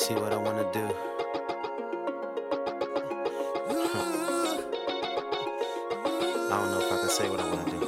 See what I wanna do. I don't know if I can say what I wanna do.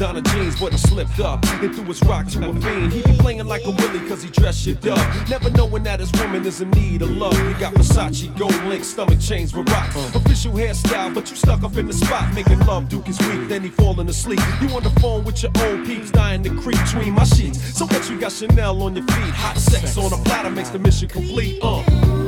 With jeans, but he slipped up and threw his rock to a fiend. He be playing like a willy cause he dressed shit up. Never knowing that his woman is in need of love. He got Versace, gold link, stomach chains with rocks. Official hairstyle, but you stuck up in the spot, making love. Duke is weak, then he falling asleep. You on the phone with your old peeps, dying to creep between my sheets. So what you got Chanel on your feet? Hot sex on a platter makes the mission complete. Uh.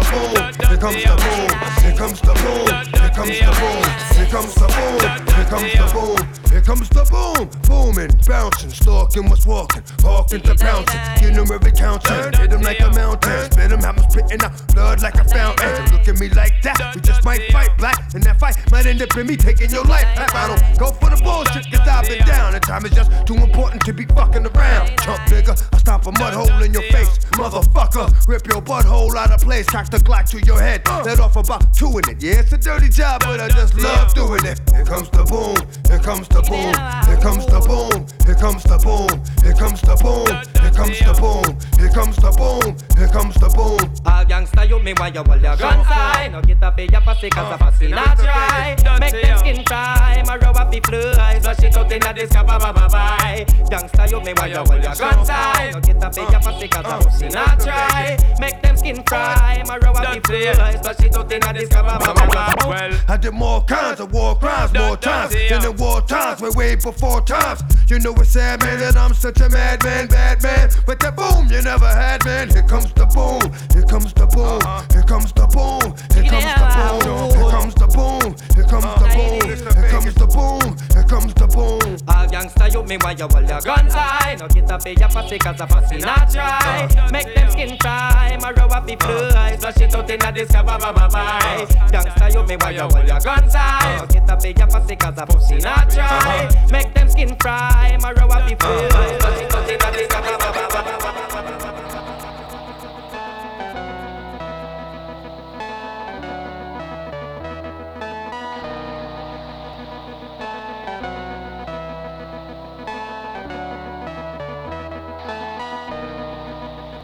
The boom. Here comes the boom. Here comes the boom. Here comes the boom. Here comes the boom. Here comes the boom. Here comes the boom. Booming, bouncing, stalking what's walking, walking to bouncing. Get him every counter. Hit him like a mountain. Spit him, have him spitting out blood like a fountain. Look at me like that. We just might fight black. And that fight might end up in me taking your life. I don't go for the bullshit, cause I've down. And time is just too important to be fucking around. Chump nigga, I stomp a mud hole in your face. Motherfucker, rip your butthole out of place. Cock the Glock to your head. Uh. Let off about two in it. Yeah, it's a dirty job, but I just love doing it. Here comes the boom, here comes the boom, here comes the boom, here comes the boom, here comes the boom, here comes the boom, here comes the boom, here comes the boom. All gangsta, you me want you all your guns high. Now get up here, pussy, cause the pussy uh, not dry. Make them skin dry, my rubber be fly. Blush it out in the disco, bye bye bye bye. Gangsta, you me want you all your guns high. Now get up here, pussy, cause the pussy not uh, dry. Make them skin dry, my row up the feel. Splash it out in a disco bye bye bye. Well, I did more kinds of war crimes, more times than in war times. Way, way before times. You know it's sad, man, that I'm such a madman, bad man. But that boom, you never had, man. Here comes the boom, here comes the boom, here comes the boom, here comes the boom, here comes the uh-huh. boom, here comes the boom, here comes the boom, here comes the boom. All gangsta, you me while you hold your gun tight. No get a big up a cause I'm pussy not try. Make them skin fry. My row up the fly. Splash it out in a disco bye bye bye bye. Gangsta, you me while you hold your gun tight. No get a big up a cause I'm pussy not try. Make them skin fry. My row up the fly. Splash it out in a disco bye bye bye bye bye.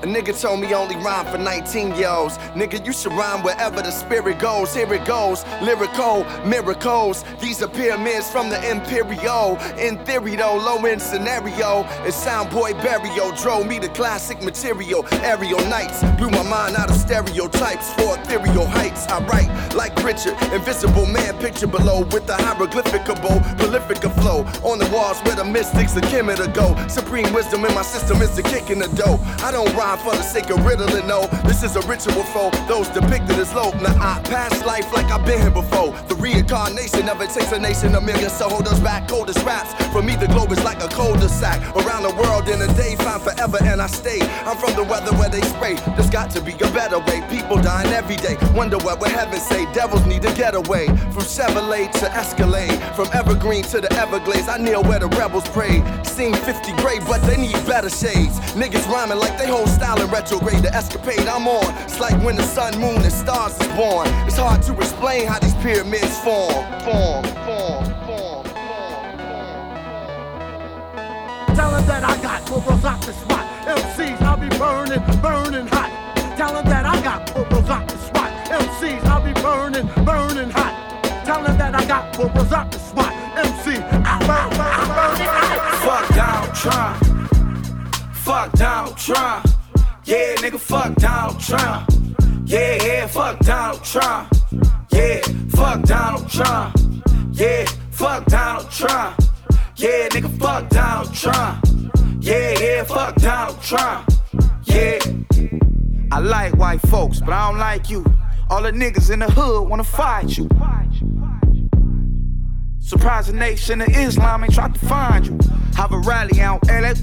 A nigga told me only rhyme for 19 year olds. Nigga, you should rhyme wherever the spirit goes. Here it goes. Lyrical miracles. These are pyramids from the Imperial. In theory, though, low end scenario. And Soundboy Barrio drove me to classic material. Aerial nights blew my mind out of stereotypes for ethereal heights. I write like Richard, invisible man picture below with the hieroglyphicable, prolific flow. On the walls where the mystics are to go. Supreme wisdom in my system is the kick in the dough. I don't rhyme for the sake of riddling, no. This is a ritual for those depicted as low. Now I pass life like I've been here before. The reincarnation never takes a nation, a million so hold us back, coldest raps. For me, the globe is like a cul-de-sac. Around the world in a day, find forever, and I stay. I'm from the weather where they spray. There's got to be a better way. People dying every day. Wonder what would heaven say? Devils need to get away. From Chevrolet to Escalade. From Evergreen to the Everglades. I kneel where the rebels pray. Seen 50 gray, but they need better shades. Niggas rhyming like they whole style in retrograde. The escapade I'm on. It's like when the sun, moon, and stars is born. It's hard to explain how these pyramids form. Form, form, form. Tell them that I got corporals off the spot. MCs, I'll be burning, burning hot. Tell them that I got corporals off the spot. MCs, I'll be burning, burning hot. Tell them that I got corporals off the spot. MC, I burn, burn, burning hot. Fuck Donald Trump. Fuck Donald Trump. Yeah, nigga, fuck Donald Trump. Yeah, yeah, fuck Donald Trump. Yeah, fuck Donald Trump. Yeah, fuck Donald Trump. Yeah, nigga, fuck Donald Trump. Yeah, yeah, fuck Donald Trump. Yeah. I like white folks, but I don't like you. All the niggas in the hood wanna fight you. Surprise the nation of Islam ain't tried to find you. Have a rally out LA,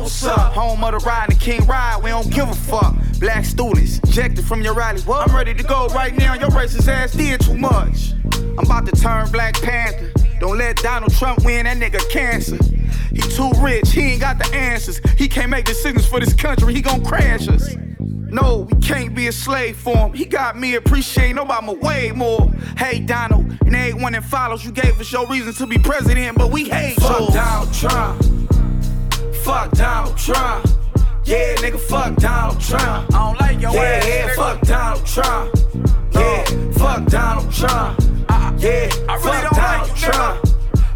what's up. Home of the ride and King Ride, we don't give a fuck. Black students, ejected from your rally. What? I'm ready to go right now, your racist ass did too much. I'm about to turn Black Panther. Don't let Donald Trump win, that nigga cancer. He too rich, he ain't got the answers. He can't make decisions for this country, he gon' crash us. No, we can't be a slave for him. He got me appreciating Obama way more. Hey, Donald, and everyone that follows, you gave us your reason to be president, but we hate Fuck. Donald Trump. Fuck Donald Trump. Yeah, nigga, fuck Donald Trump. I don't like your yeah, ass. Yeah, fuck Donald Trump. Yeah, fuck Donald Trump. Uh-uh. Yeah, I really fuck don't Donald like you, Trump.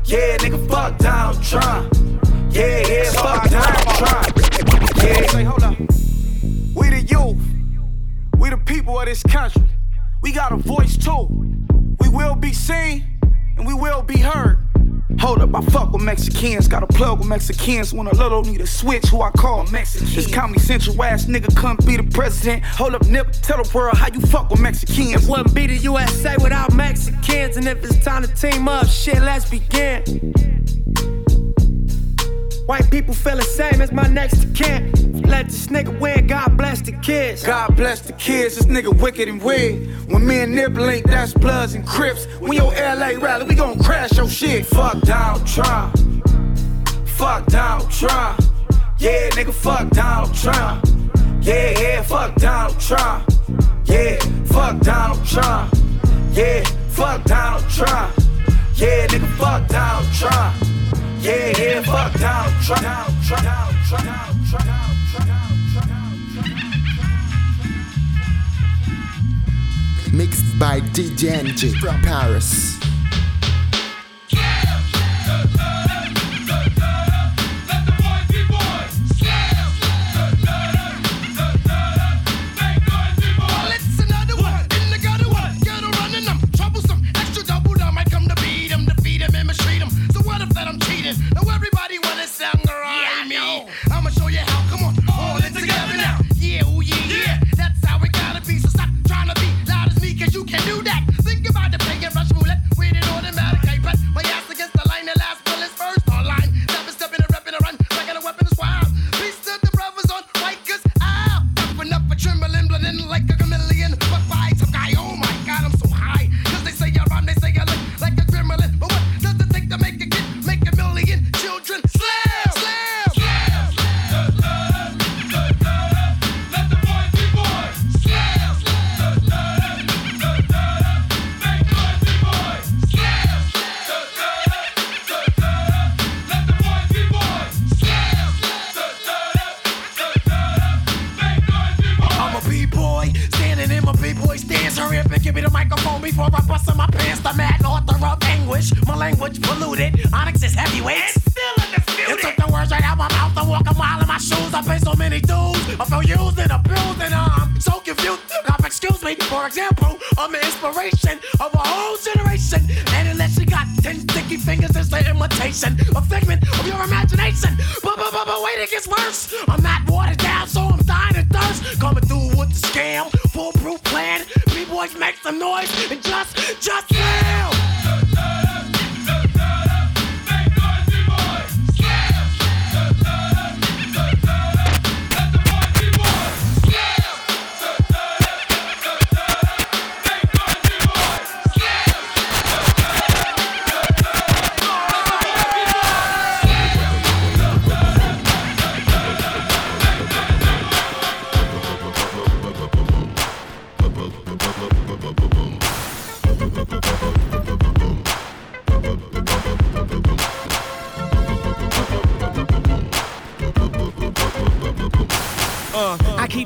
Yeah, nigga, fuck Donald Trump. Yeah, yeah, fuck Donald Trump. Yeah. Hold up. We the youth. We the people of this country. We got a voice too. We will be seen and we will be heard. Hold up, I fuck with Mexicans. Got a plug with Mexicans. When a little need a switch, who I call Mexican. This Comedy Central ass nigga couldn't be the president. Hold up, Nip, tell the world how you fuck with Mexicans. It Wouldn't be the USA without Mexicans. And if it's time to team up, shit, let's begin. White people feel the same as my next kin. Let this nigga win, God bless the kids. God bless the kids, this nigga wicked and weird. When me and Nip link, that's Bloods and Crips. When your LA rally, we gon' crash your shit. Fuck Donald Trump. Fuck Donald Trump. Yeah, nigga, fuck Donald Trump. Yeah, yeah, fuck Donald Trump. Yeah, fuck Donald Trump. Yeah, fuck Donald Trump. Yeah, nigga, fuck Donald Trump. Yeah, yeah, fuck Donald Trump. Donald Trump. Donald Trump. Donald Trump. Donald. Mixed by DJ from Paris. Language polluted. Onyx is heavyweight. still undisputed. It took the words right out my mouth to walk a mile in my shoes. I pay so many dues. I feel used and abused and I'm so confused. Now, excuse me, for example, I'm the inspiration of a whole generation. And unless you got ten sticky fingers, it's the imitation, a figment of your imagination. But, but, but, but wait, it gets worse. I'm not watered down, so I'm dying of thirst. Coming through with the scam, foolproof plan. B-boys make some noise and just, just yell.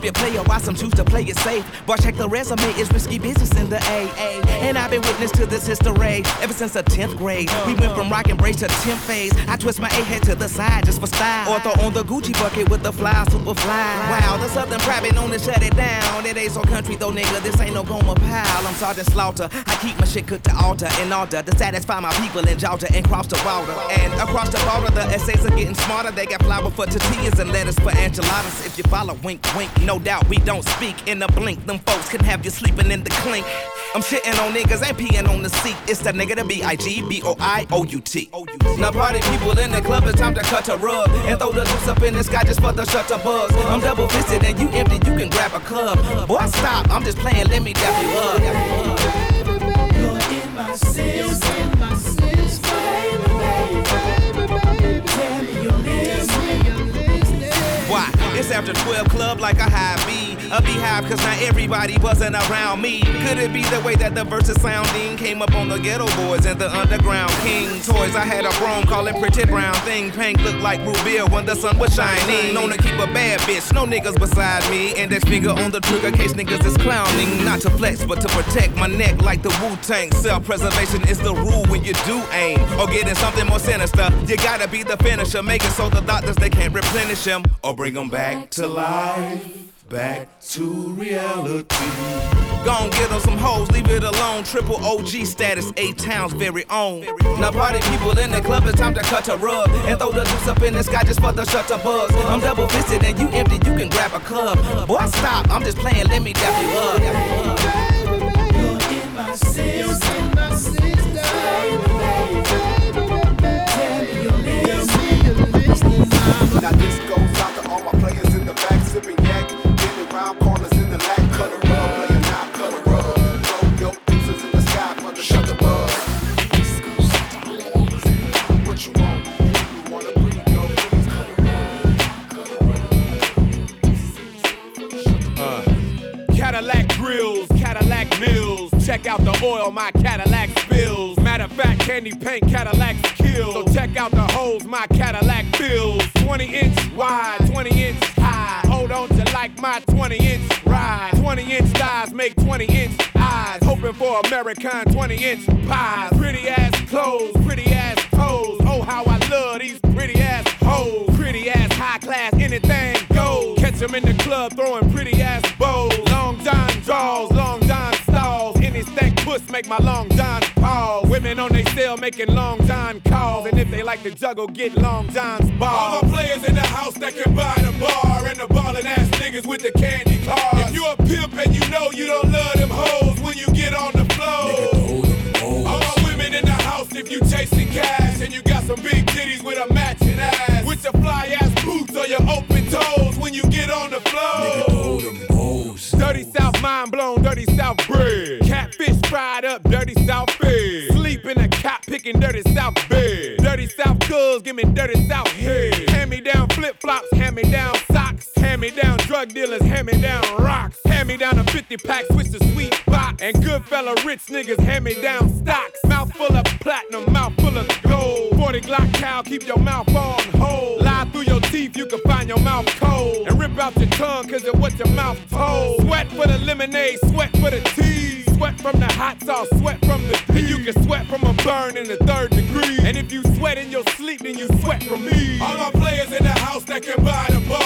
your player, why some choose to play it safe. But check the resume, it's risky business in the AA. And I've been witness to this history ever since the 10th grade. We went from rock and brace to 10th phase. I twist my A head to the side just for style. Or throw on the Gucci bucket with the fly, super fly. Wow, the Southern private known to shut it down. It ain't so country though, nigga. This ain't no Goma pile. I'm Sergeant Slaughter. I keep my shit cooked to altar in order to satisfy my people in Georgia and cross the water. And across the border, the essays are getting smarter. They got flour for tortillas and lettuce for enchiladas. If you follow, wink, wink. No doubt we don't speak in a blink. Them folks can have you sleeping in the clink. I'm shitting on niggas, ain't peeing on the seat. It's that nigga, the B-I-G-B-O-I-O-U-T. Now party people in the club, it's time to cut a rug and throw the loose up in the sky just for the shutter buzz. I'm double fisted and you empty, you can grab a club. Boy, stop, I'm just playing, let me dap you up. You're in my system, my Why? After 12 club like a high B. A beehive, cause not everybody wasn't around me. Could it be the way that the verses sounding came up on the ghetto boys and the underground king toys? I had a chrome call it pretty brown thing. Pink looked like Rubia when the sun was shining. Known to keep a bad bitch, no niggas beside me. and Index finger on the trigger case niggas is clowning. Not to flex, but to protect my neck like the Wu Tang. Self preservation is the rule when you do aim. Or getting something more sinister. You gotta be the finisher. Make it so the doctors they can't replenish him or bring him back to life. Back to reality. Gon' get on some hoes, leave it alone. Triple OG status, eight towns very own. Now party people in the club, it's time to cut a rug and throw the juice up in the sky just for the shutter buzz. I'm double fisted and you empty, you can grab a club. Boy, stop, I'm just playing, let me dap you up. You're in my system, my Now this Check out the oil my Cadillac spills. Matter of fact, candy paint Cadillacs kill. So check out the holes my Cadillac fills. 20 inch wide, 20 inch high. Hold on to like my 20 inch ride. 20 inch thighs make 20 inch eyes. Hoping for American 20 inch pies. Pretty ass clothes, pretty ass toes. Oh, how I love these pretty ass hoes. Pretty ass high class, anything goes. Catch 'em in the club throwing pretty ass bows. Long John draws, long puss make my long John pause. Women on they cell making long John calls. And if they like to juggle, get long John's balls. All my players in the house that can buy the bar. And the ballin' ass niggas with the candy cars. If you a pimp and you know you don't love them hoes when you get on the floor. All my women in the house if you chasing cash. And you got some big titties with a matching ass. With your fly ass boots or your open toes when you get on the floor. Dirty South mind blown, dirty South bread. Fried up, dirty South fed. Sleep in a cop picking dirty South bed. Dirty South girls, give me dirty South head. Hand me down flip flops, hand me down socks. Hand me down drug dealers, hand me down rocks. Hand me down a 50 pack, switch the sweet box. And good fella rich niggas, hand me down stocks. Mouth full of platinum, mouth full of gold. 40 Glock cow, keep your mouth on hold. Lie through your teeth, you can find your mouth cold. And rip out your tongue, cause of what your mouth told. Sweat for the lemonade, sweat for the tea. From the hot sauce, sweat from the tea. And you can sweat from a burn in the third degree. And if you sweat in your sleep, then you sweat from me. All my players in the house that can buy the bar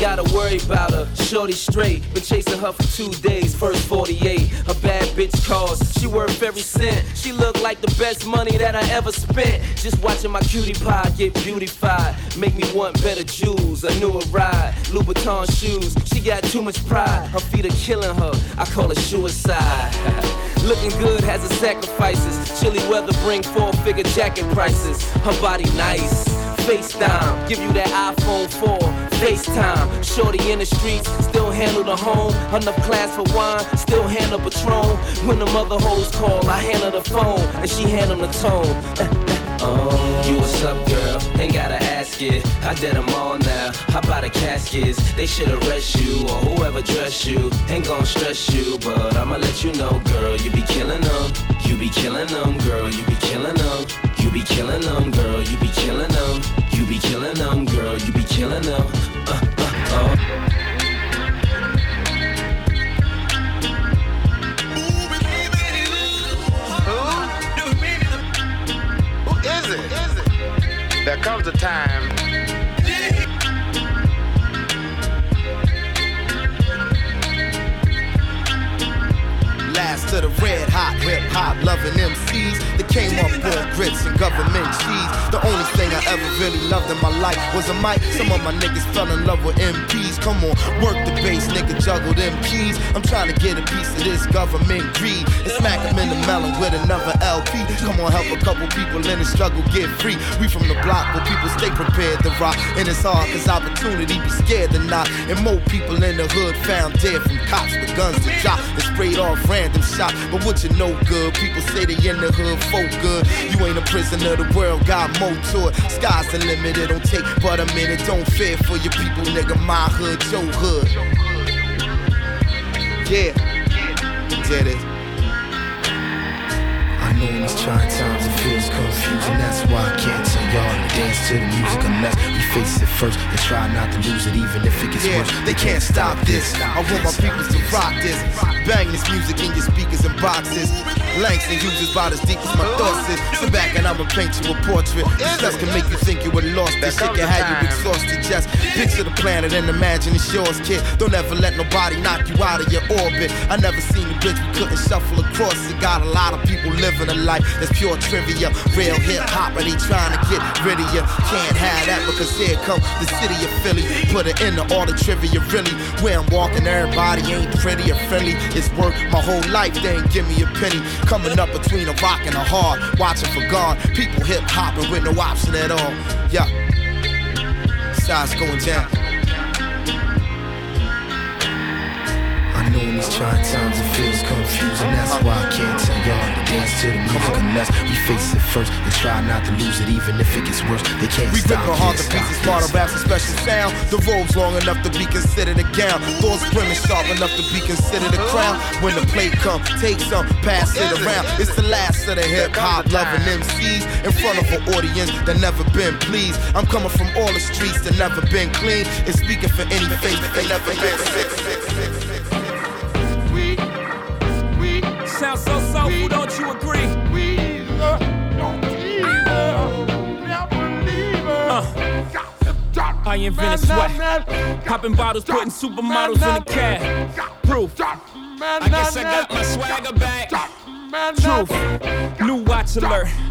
gotta worry about her. Shorty straight. Been chasing her for two days. First 48. A bad bitch calls. She worth every cent. She look like the best money that I ever spent. Just watching my cutie pie get beautified. Make me want better jewels. A newer ride. Louboutin shoes. She got too much pride. Her feet are killing her. I call it suicide. Looking good has its sacrifices. Chilly weather bring four figure jacket prices. Her body nice. FaceTime, give you that iPhone 4. FaceTime, shorty in the streets, still handle the home. Enough class for wine, still handle Patron. When the mother hoes call, I handle the phone, and she handle the tone. Oh, you what's up, girl? Ain't gotta ask it. I did them all now. How about the caskets? They should arrest you or whoever dressed you. Ain't gon' stress you, but I'ma let you know, girl. You be killing them. You be killing them, girl. You be killing them. You be killing them, girl. You be killing them. You be killing them, girl. You be killing them. Uh, uh, oh. Who is it? There comes a time. Last to the red hot hip hop loving MCs government cheese. The only was a mic. Some of my niggas fell in love with MPs. Come on, work the bass, nigga, juggle them keys. I'm trying to get a piece of this government greed and smack them in the melon with another LP. Come on, help a couple people in the struggle get free. We from the block where people stay prepared to rock. And it's hard cause opportunity be scared to knock. And more people in the hood found dead from cops with guns to drop and sprayed off random shot. But what you know good? People say they in the hood, folk good. You ain't a prisoner the world, got more to it. Sky's the limit, it don't take but a minute. Don't fear for your people, nigga. My hood, your hood. Yeah. There it. I know these trying times it feels confusing. That's why I can't tell y'all to dance to the music unless we face it first and try not to lose it, even if it gets Yeah, worse. they can't stop this. I want my people to rock this. Bang this music in your speakers and boxes. Langston uses about as deep as my thoughts is. Sit back and I'ma paint you a portrait. Stress can make you think you were lost. This shit can have you exhausted. Just picture the planet and imagine it's yours, kid. Don't ever let nobody knock you out of your orbit. I never seen a bridge we couldn't shuffle across. It got a lot of people living a life that's pure trivia. Real hip hop, and they trying to get rid of you. Can't have that because here come the city of Philly. Put it into all the trivia, really. Where I'm walking, everybody ain't pretty or friendly. It's work my whole life, they ain't give me a penny. Coming up between a rock and a hard, watching for God. People hip hopping with no option at all. Yeah. Sides going down. Know in these trying times it feels confusing. That's why I can't tell y'all to dance to the music unless we face it first and try not to lose it, even if it gets worse. They can't We stop. ripping hard can't to pieces, part of raps a special sound. The robe's long enough to be considered a gown. Thoughts brimming sharp enough to be considered a crown. When the plate come, take some, pass it around. It's the last of the hip hop loving MCs in front of an audience that never been pleased. I'm coming from all the streets that never been clean and speaking for any face that they never been sick. Sounds so soulful, don't you agree? Uh, I invented sweat. Popping bottles, putting supermodels in the cab. Proof. I guess I got my swagger back. Truth. New watch alert.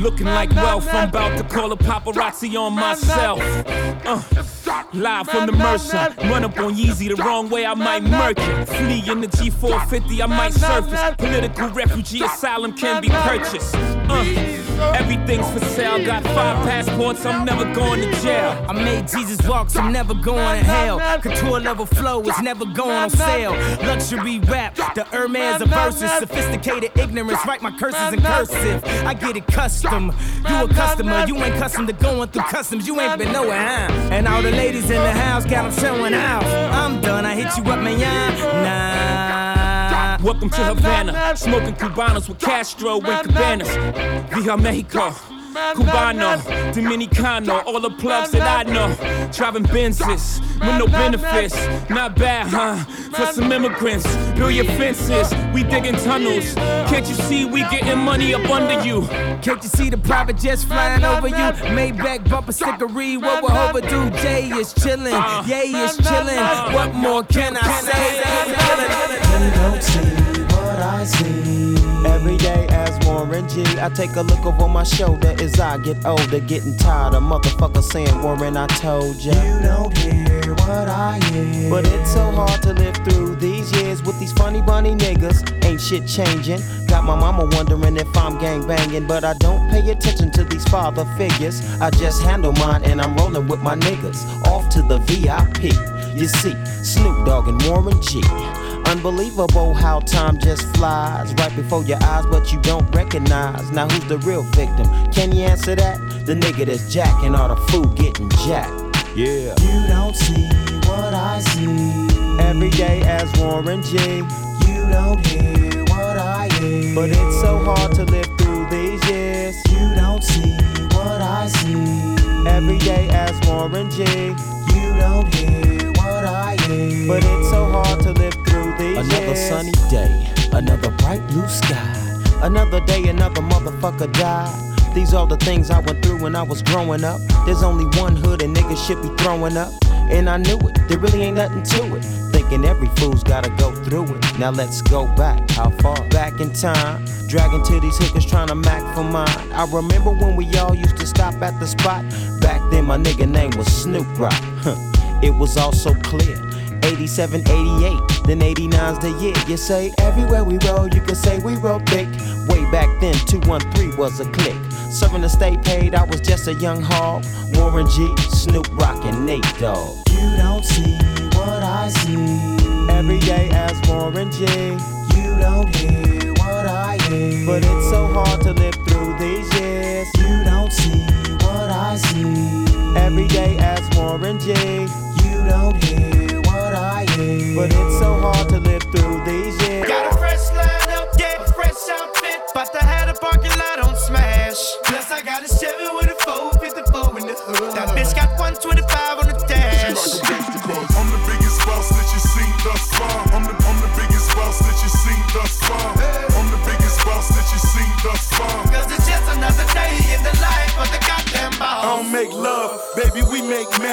looking like wealth. I'm about to call a paparazzi on myself. Uh, live from the Mercer. Run up on Yeezy the wrong way, I might murk it. Flee in the G450, I might surface. Political refugee asylum can be purchased. Uh, everything's for sale. Got five passports, I'm never going to jail. I made Jesus walk, I'm never going to hell. Couture level flow is never going on sale. Luxury rap, the Hermes of verses. Sophisticated ignorance, write my curses in cursive. I get it custom. You a customer, you ain't custom to going through customs. You ain't been nowhere, huh? And all the ladies in the house got them showing out. I'm done, I hit you up, man. Nah. Welcome to Havana, smoking Cubanos with Castro and Cabanas. Via Mexico. Cubano, Dominicano, all the plugs that I know. Driving Benzes with no benefits. Not bad, huh? For some immigrants, build your fences. We digging tunnels. Can't you see we getting money up under you? Can't you see the private jets flying over you? Maybach bumper stickery, what we're overdue. Jay is chillin', Yay is chillin'. What more can I say? You don't see what I see. Every day as Warren G, I take a look over my shoulder as I get older, getting tired of motherfuckers saying Warren, I told ya. You don't hear what I hear. But it's so hard to live through these years with these funny bunny niggas. Ain't shit changing. Got my mama wondering if I'm gang banging, but I don't pay attention to these father figures. I just handle mine and I'm rolling with my niggas. Off to the VIP. You see, Snoop Dogg and Warren G. Unbelievable how time just flies right before your eyes, but you don't recognize. Now, who's the real victim? Can you answer that? The nigga that's jacking all the food getting jacked. Yeah. You don't see what I see. Every day as Warren G. You don't hear what I hear. But it's so hard to live through these years. You don't see what I see. Every day as Warren G. You don't hear what I hear. But it's so hard to live through these Another years. sunny day, another bright blue sky. Another day, another motherfucker died. These are the things I went through when I was growing up. There's only one hood and niggas should be throwing up. And I knew it, there really ain't nothing to it. Thinking every fool's gotta go through it. Now let's go back. How far? Back in time. Dragging to these hookers trying to mac for mine. I remember when we all used to stop at the spot. Back then, my nigga name was Snoop Rock. Huh. It was all so clear. 87, 88, then 89's the year. You say everywhere we roll, you can say we roll big. Way back then, 213 was a click. Serving the state paid, I was just a young hog. Warren G, Snoop Rock, and Nate Dogg. You don't see what I see. Every day as Warren G. You don't hear what I hear. But it's so hard to live through these years. You don't see what I see. Every day as Warren G. You don't hear what I hear. But it's so hard to live through these years. Got a fresh line up, yeah, fresh outfit. But I had a parking lot on smash. Plus I got a Chevy with a 454 in the hood. That bitch got 125 on the dash. She like I'm the biggest boss that you seen thus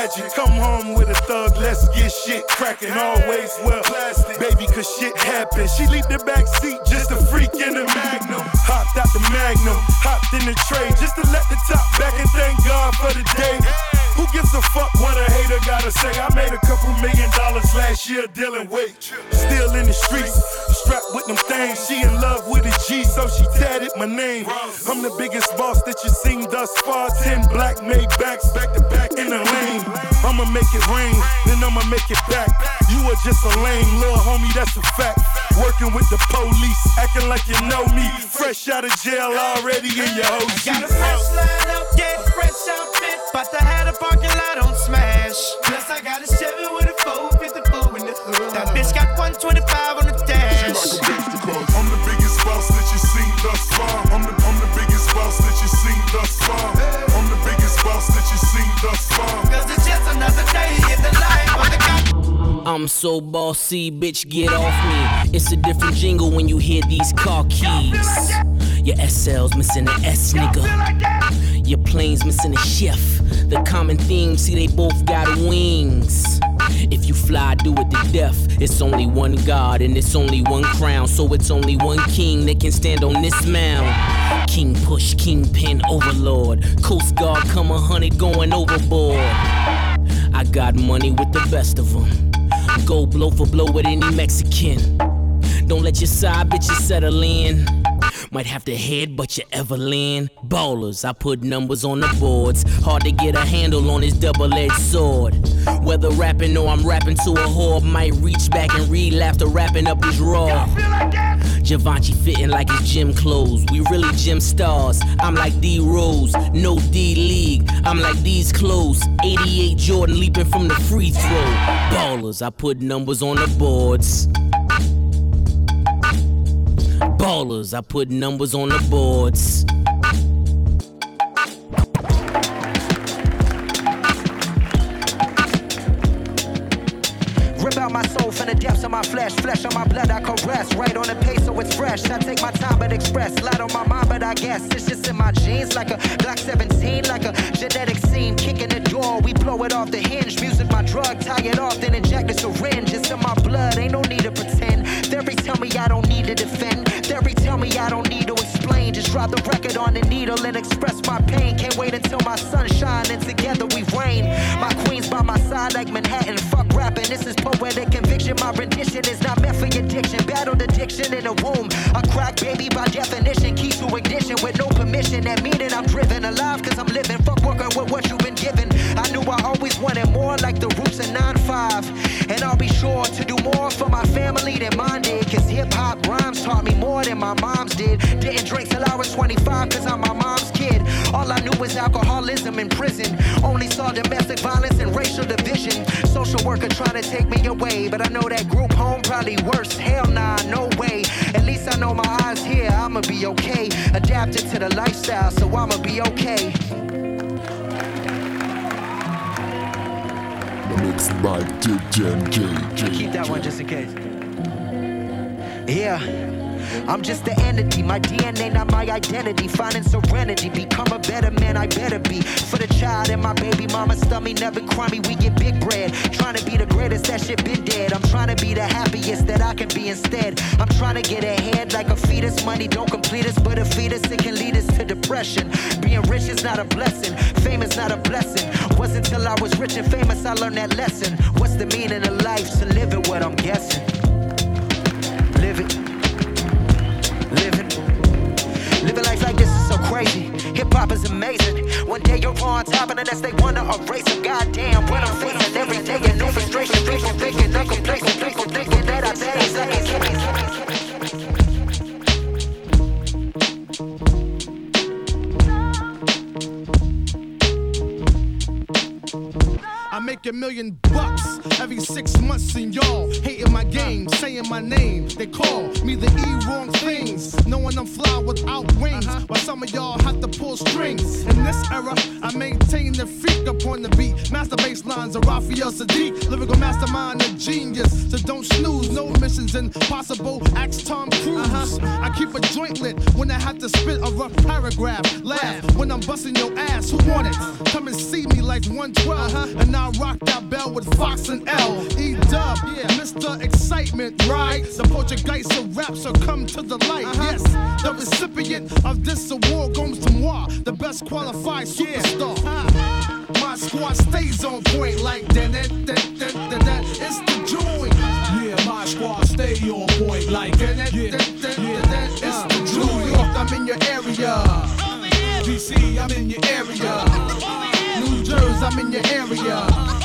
magic. Come home with a thug, let's get shit cracking. Always well plastic, baby, cause shit happens. She leave the back seat, just a freak in the magnum. Hopped out the magnum, hopped in the tray, just to let the top back and thank God for the day. Who gives a fuck what a hater gotta say? I made a couple million dollars last year dealing weight. Still in the streets, strapped with them things. She in love with a G, so she tatted my name. I'm the biggest boss that you seen thus far. Ten black made backs back to back in the lane. I'ma make it rain, then I'ma make it back. You are just a lame little homie, that's a fact. Working with the police, acting like you know me. Fresh out of jail already in your whole Got a fresh line up, yeah, fresh outfit. But I had a parking lot on smash. Plus I got a Chevy with a 454 in the hood. That bitch got 125 on the dash. I'm the biggest boss that you seen thus far. I'm the, I'm the biggest boss that you seen thus far. I'm the biggest boss that you seen thus far. Cause it's just another day in the life of the god. I'm so bossy, bitch, get off me. It's a different jingle when you hear these car keys. Your SL's missing an S, nigga. Your plane's missing a chef. The common theme, see, they both got wings. If you fly, do it to death. It's only one God and it's only one crown. So it's only one king that can stand on this mound. King push, kingpin, overlord. Coast Guard come a hundred going overboard. I got money with the best of them. Go blow for blow with any Mexican. Don't let your side bitches settle in. Might have to headbutt your Evelyn. Ballers, I put numbers on the boards. Hard to get a handle on this double edged sword. Whether rapping or I'm rapping to a whore, might reach back and read after wrapping up his raw. Givenchy fitting like his gym clothes. We really gym stars. I'm like D Rose, no D League. I'm like these clothes. 88 Jordan leaping from the free throw. Ballers, I put numbers on the boards. Ballers, I put numbers on the boards. Rip out my soul from the depths of my flesh. Flesh on my blood, I caress. Right on the pace, so it's fresh. I take my time, but express. Light on my mind, but I guess it's just in my genes. Like a Glock 17, like a genetic scene. Kicking the door, we blow it off the hinge. Music, my drug, tie it off, then inject a syringe. It's in my blood, ain't no need to pretend. Theory tell me I don't need to defend. Theory tell me I don't need to explain. Just drop the record on the needle and express my pain. Can't wait until my sun shine and together we reign. My queen's by my side like Manhattan. Fuck rapping, this is poetic conviction. My rendition is not meant for your diction. Battled addiction in a womb. A crack baby by definition. Key to ignition with no permission. That meaning I'm driven alive cause I'm living. Fuck working with what you've been given. I knew I always wanted more like the roots of 9-5. And I'll be sure to do more for my family than mine did. Hip hop rhymes taught me more than my mom's did. Didn't drink till I was 25 cause I'm my mom's kid. All I knew was alcoholism in prison. Only saw domestic violence and racial division. Social worker trying to take me away. But I know that group home probably worse. Hell nah, no way. At least I know my eyes here, I'ma be okay. Adapted to the lifestyle, so I'ma be okay. Mixed by DJ Keep that one just in case. Yeah. I'm just the entity, my DNA, not my identity. Finding serenity, become a better man, I better be. For the child and my baby mama stomach, never crummy, we get big bread. Trying to be the greatest, that shit been dead. I'm trying to be the happiest that I can be instead. I'm trying to get ahead like a fetus. Money don't complete us, but a fetus, it can lead us to depression. Being rich is not a blessing, fame is not a blessing. Wasn't till I was rich and famous I learned that lesson. What's the meaning of life? To live it, what I'm guessing. Live it. Living. Living life like this is so crazy. Hip hop is amazing. One day you're on top, and the next they wanna erase them. Goddamn, what I'm facing every day, and no frustration. People thinking I'm complacent. People thinking that I I make a million bucks every six months, and y'all hating my game, saying my name. They call me the E wrong things, knowing I'm fly without wings. Uh-huh. While some of y'all have to pull strings. In this era, I maintain the freak upon the beat. Master bass lines of Raphael Saadiq, lyrical mastermind, a genius. So don't snooze, no missions impossible. Ask Tom Cruise. huh I keep a joint lit when I have to spit a rough paragraph. Laugh when I'm busting your ass. Who want it? Uh-huh. Come and see me like 112, uh-huh. and I rock that bell with Fox and L. E Dub, yeah, Mr. Excitement, right? The Portuguese of rap, come to the light. Uh-huh. Yes, the recipient of this award goes to moi, the best qualified superstar. Uh-huh. My squad stays on point like that. It's the joint. Yeah, my squad stay on point like that. that. It's the uh-huh. New York, I'm in your area. DC, I'm in your area. New Jersey, I'm in your area.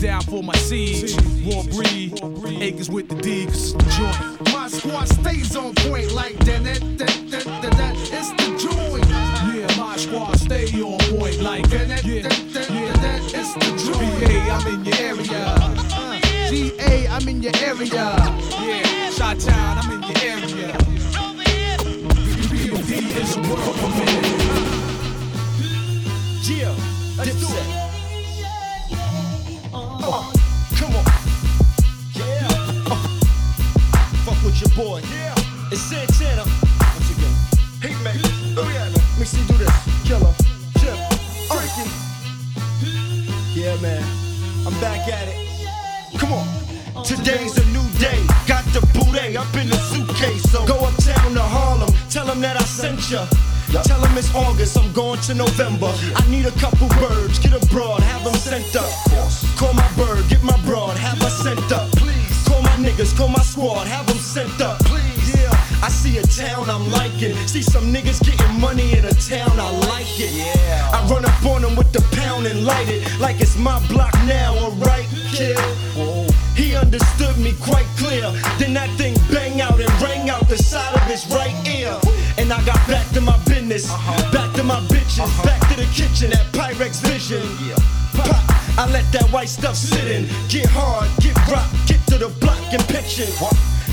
down for my siege. Raw breed, acres with the D, cause it's the joint. My squad stays on point like that. that, that, that, that, that. It's the joint. Yeah, my squad stay on point like that. that, yeah, that, that, that, that. It's the joint. BA, I'm in your area. GA, I'm in your area. Yeah, Shot Town, I'm in your area. BPD is a world premiere. Yeah, Dipset. Uh, boy. Yeah. It's Santana. Once again. Hey, man. Oh, yeah, me see do this. Killer. Chip. Freaky. Yeah, man. I'm back at it. Come on. Today's a new day. Got the booty up in the suitcase. So go uptown to Harlem. Tell them that I sent ya. Tell them it's August, I'm going to November. I need a couple birds, get a broad, have them sent up. Call my bird, get my broad, have her sent up. Please. Call my niggas, call my squad, have them sent up. Please. Yeah, I see a town I'm liking. See some niggas getting money in a town, I like it. Yeah. I run up on them with the pound and light it like it's my block now, alright, kid. He understood me quite clear. Then that thing bang out and rang out the side of his right ear. And I got back to my business, uh-huh. back to my bitches, uh-huh. back to the kitchen at Pyrex Vision. Pop, I let that white stuff sit in. Get hard, get rock, get to the block and pitching.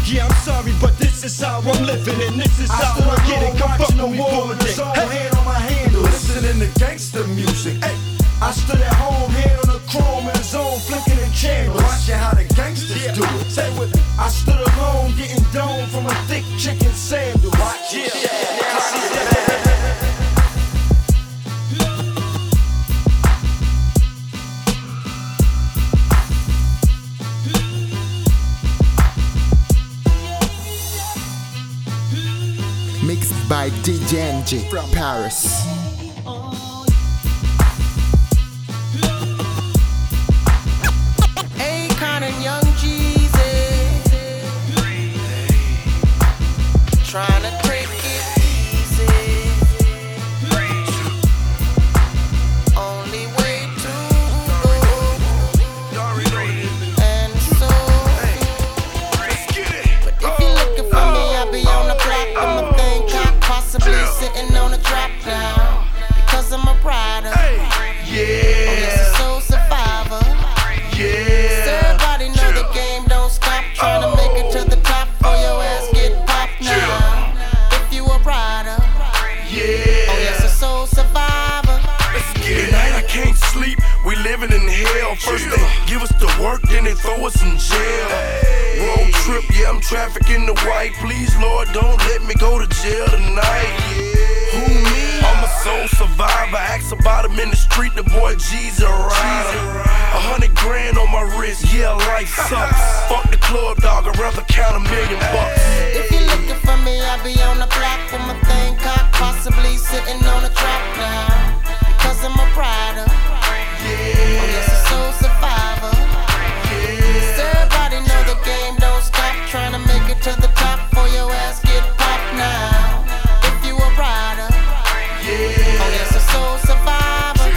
Yeah, I'm sorry, but this is how I'm living, and this is how I, get it. Come with war with it. Hey. hand on my handle, listening to gangster music. Hey. I stood at home, hand on the chrome in the zone, flicking the candles. Watching how the gangsters do it. Say with it. I stood alone, getting dome from a thick chicken sandal. Watch it. Mixed by DJ NG from Paris. Trying to First they give us the work, then they throw us in jail. Road trip, yeah, I'm trafficking the white. Please, Lord, don't let me go to jail tonight. Who me? I'm a soul survivor. Ask about him in the street, the boy G's a. A hundred grand on my wrist, yeah, life sucks. Fuck the club, dog, I'd rather count a million bucks. If you're looking for me, I'll be on the block with my thing cocked, possibly sitting on a track now. Because I'm a rider. Yeah. Oh, yes, a soul survivor. Yeah. So everybody know the game don't stop. Trying to make it to the top for your ass get popped now. If you a rider. Yeah. Oh, yes, a soul survivor.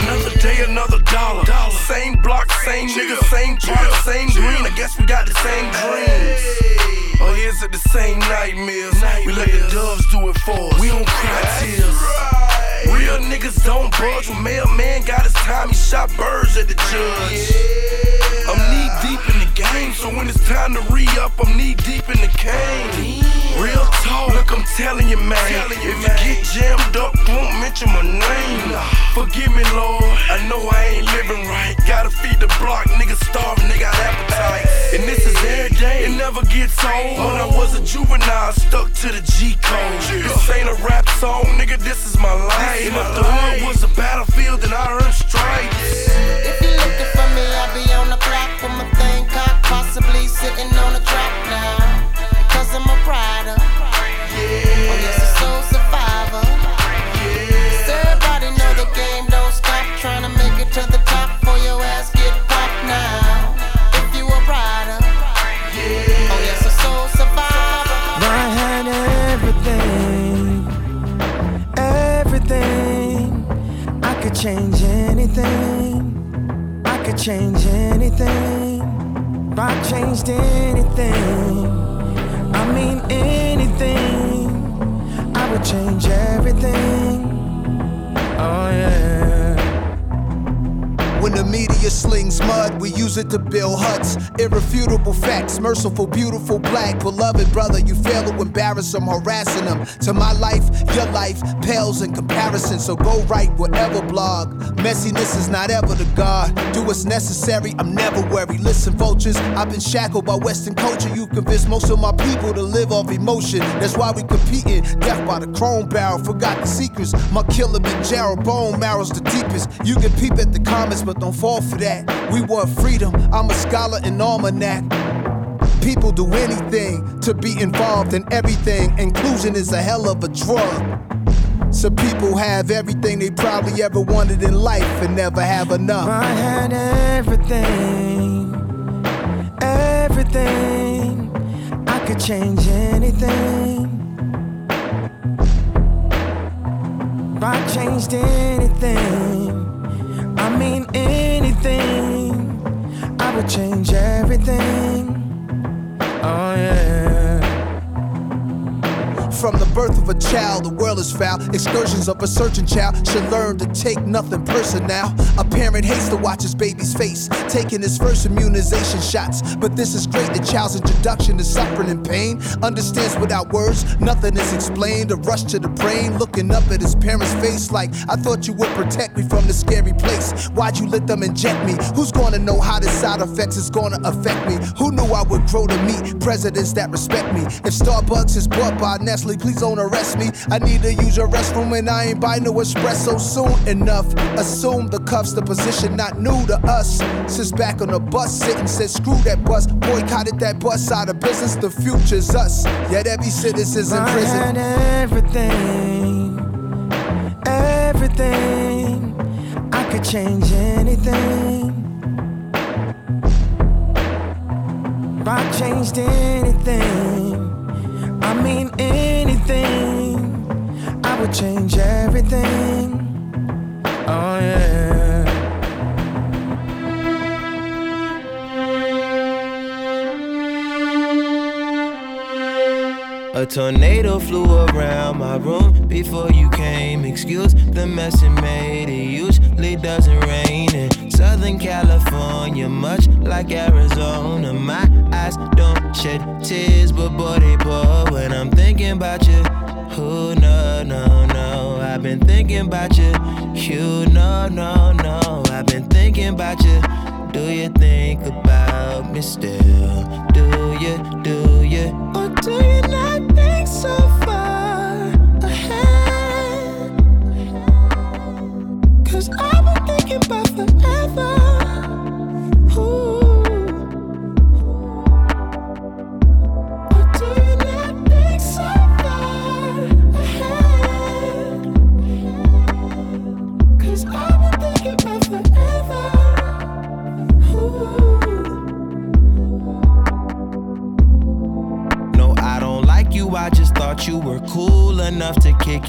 Another day, another dollar. Same block, same nigga, same park, same green. I guess we got the same dreams. Oh, is it the same nightmares? We let the doves do it for us. We don't cry tears. Real niggas don't budge. When mailman got his time, he shot birds at the judge. I'm game, so when it's time to re up, I'm knee deep in the cane. Real talk, look, I'm telling you, man. If you get jammed up, won't mention my name. Forgive me, Lord. I know I ain't living right. Gotta feed the block, niggas starving, they got appetite. And this is every day, it never gets old. When I was a juvenile, stuck to the G code. This ain't a rap song, nigga, this is my life. And if the hood was a battlefield, then I earned stripes. If you're looking for me, I'll be on possibly sitting on a track now. Because I'm a rider. Yeah. Oh, yes, a soul survivor. Yeah. So everybody know the game don't stop. Trying to make it to the top for your ass get popped now. If you a rider. Yeah. Oh, yes, a soul survivor. I had everything, everything. I could change anything. I could change anything. If I changed anything, I mean anything, I would change everything. Oh yeah. When the media slings mud, we use it to build huts. Irrefutable facts, merciful, beautiful, black. Beloved brother, you fail to embarrass them, harassing them. To my life, your life pales in comparison. So go write whatever blog. Messiness is not ever the God. Do what's necessary, I'm never worried. Listen, vultures, I've been shackled by Western culture. You convinced most of my people to live off emotion. That's why we competing. Death by the chrome barrel, forgot the secrets. My killer Kilimanjaro bone marrow's the deepest. You can peep at the comments, but don't fall for that. We want freedom. I'm a scholar in almanac. People do anything to be involved in everything. Inclusion is a hell of a drug. Some people have everything they probably ever wanted in life and never have enough. I had everything, everything. I could change anything. If I changed anything, anything, I would change everything. Oh yeah. From the birth of a child, the world is foul. Excursions of a searching child should learn to take nothing personal. A parent hates to watch his baby's face, taking his first immunization shots. But this is great. The child's introduction to suffering and pain understands without words. Nothing is explained. A rush to the brain, looking up at his parents' face like, I thought you would protect me from the scary place. Why'd you let them inject me? Who's gonna know how the side effects is gonna affect me? Who knew I would grow to meet presidents that respect me? If Starbucks is bought by Nestle, please don't arrest me. I need to use your restroom and I ain't buy no espresso soon enough. Assume the cuffs, the position not new to us. Since back on the bus, sitting said screw that bus, boycotted that bus out of business. The future's us. Yet every citizen's in I prison. had everything, everything. I could change anything. If I changed anything, I mean anything, I would change everything. Oh yeah. A tornado flew around my room before you came. Excuse the mess it made. It usually doesn't rain in Southern California, much like Arizona. My eyes don't shed tears, but boy, they pour when I'm thinking about you. Who, no, no, no. I've been thinking about you. You, no, no, no. I've been thinking about you. Do you think about me still? Do you, do you? Or do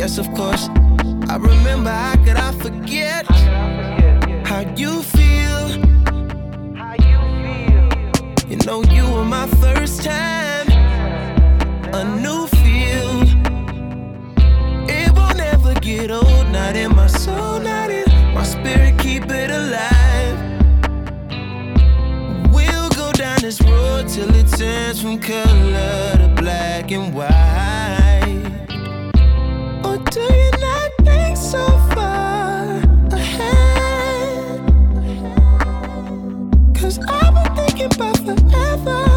Yes, of course. I remember. How could I forget? How you feel? You know you were my first time. A new feel. It will never get old. Not in my soul, not in my spirit. Keep it alive. We'll go down this road till it turns from color to black and white. Cause I've been thinking about forever.